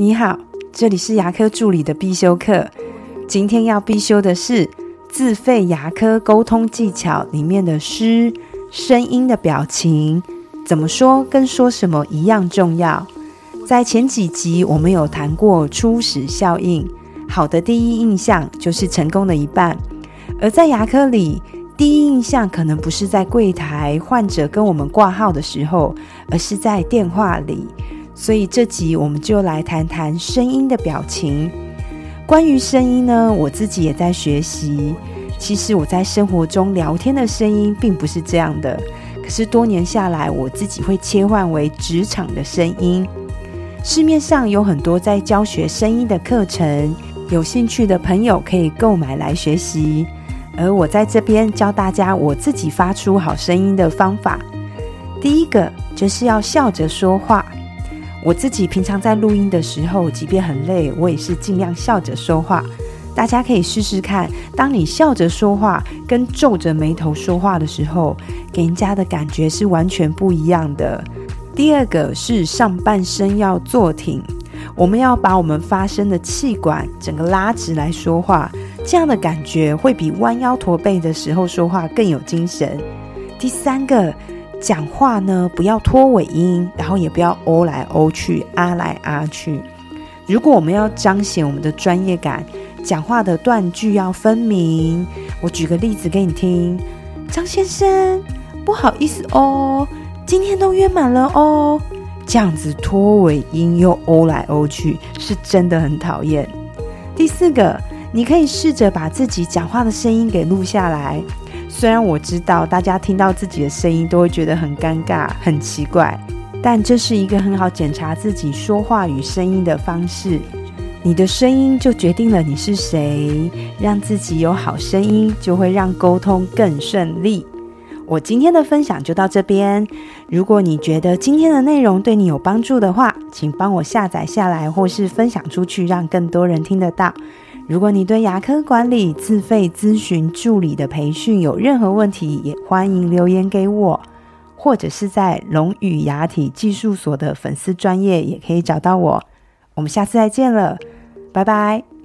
你好，这里是牙科助理的必修课。今天要必修的是自费牙科沟通技巧里面的诗，声音的表情怎么说跟说什么一样重要。在前几集我们有谈过初始效应，好的第一印象就是成功的一半。而在牙科里，第一印象可能不是在柜台患者跟我们挂号的时候，而是在电话里。所以这集我们就来谈谈声音的表情。关于声音呢，我自己也在学习。其实我在生活中聊天的声音并不是这样的，可是多年下来，我自己会切换为职场的声音。市面上有很多在教学声音的课程，有兴趣的朋友可以购买来学习。而我在这边教大家我自己发出好声音的方法。第一个就是要笑着说话。我自己平常在录音的时候，即便很累，我也是尽量笑着说话。大家可以试试看，当你笑着说话跟皱着眉头说话的时候，给人家的感觉是完全不一样的。第二个是上半身要坐挺，我们要把我们发声的气管整个拉直来说话，这样的感觉会比弯腰驼背的时候说话更有精神。第三个。讲话呢，不要拖尾音，然后也不要欧来欧去、啊来啊去。如果我们要彰显我们的专业感，讲话的断句要分明。我举个例子给你听：张先生，不好意思哦，今天都约满了哦。这样子拖尾音又欧来欧去，是真的很讨厌。第四个，你可以试着把自己讲话的声音给录下来。虽然我知道大家听到自己的声音都会觉得很尴尬、很奇怪，但这是一个很好检查自己说话与声音的方式。你的声音就决定了你是谁，让自己有好声音，就会让沟通更顺利。我今天的分享就到这边。如果你觉得今天的内容对你有帮助的话，请帮我下载下来，或是分享出去，让更多人听得到。如果你对牙科管理自费咨询助理的培训有任何问题，也欢迎留言给我，或者是在龙语牙体技术所的粉丝专业也可以找到我。我们下次再见了，拜拜。